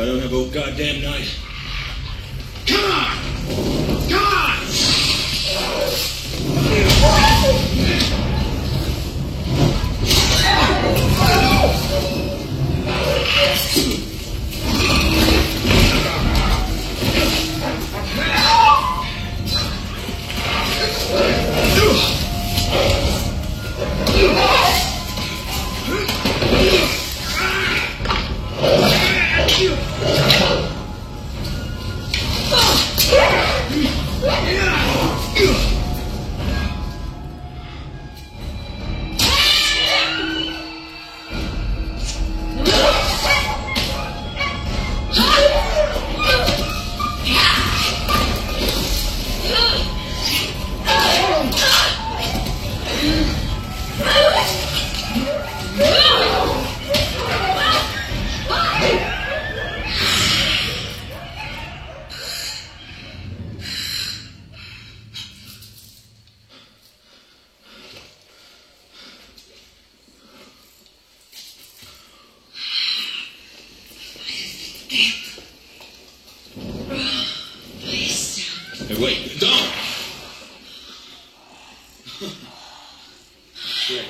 I don't have a goddamn knife on! Hey, wait, don't! Here.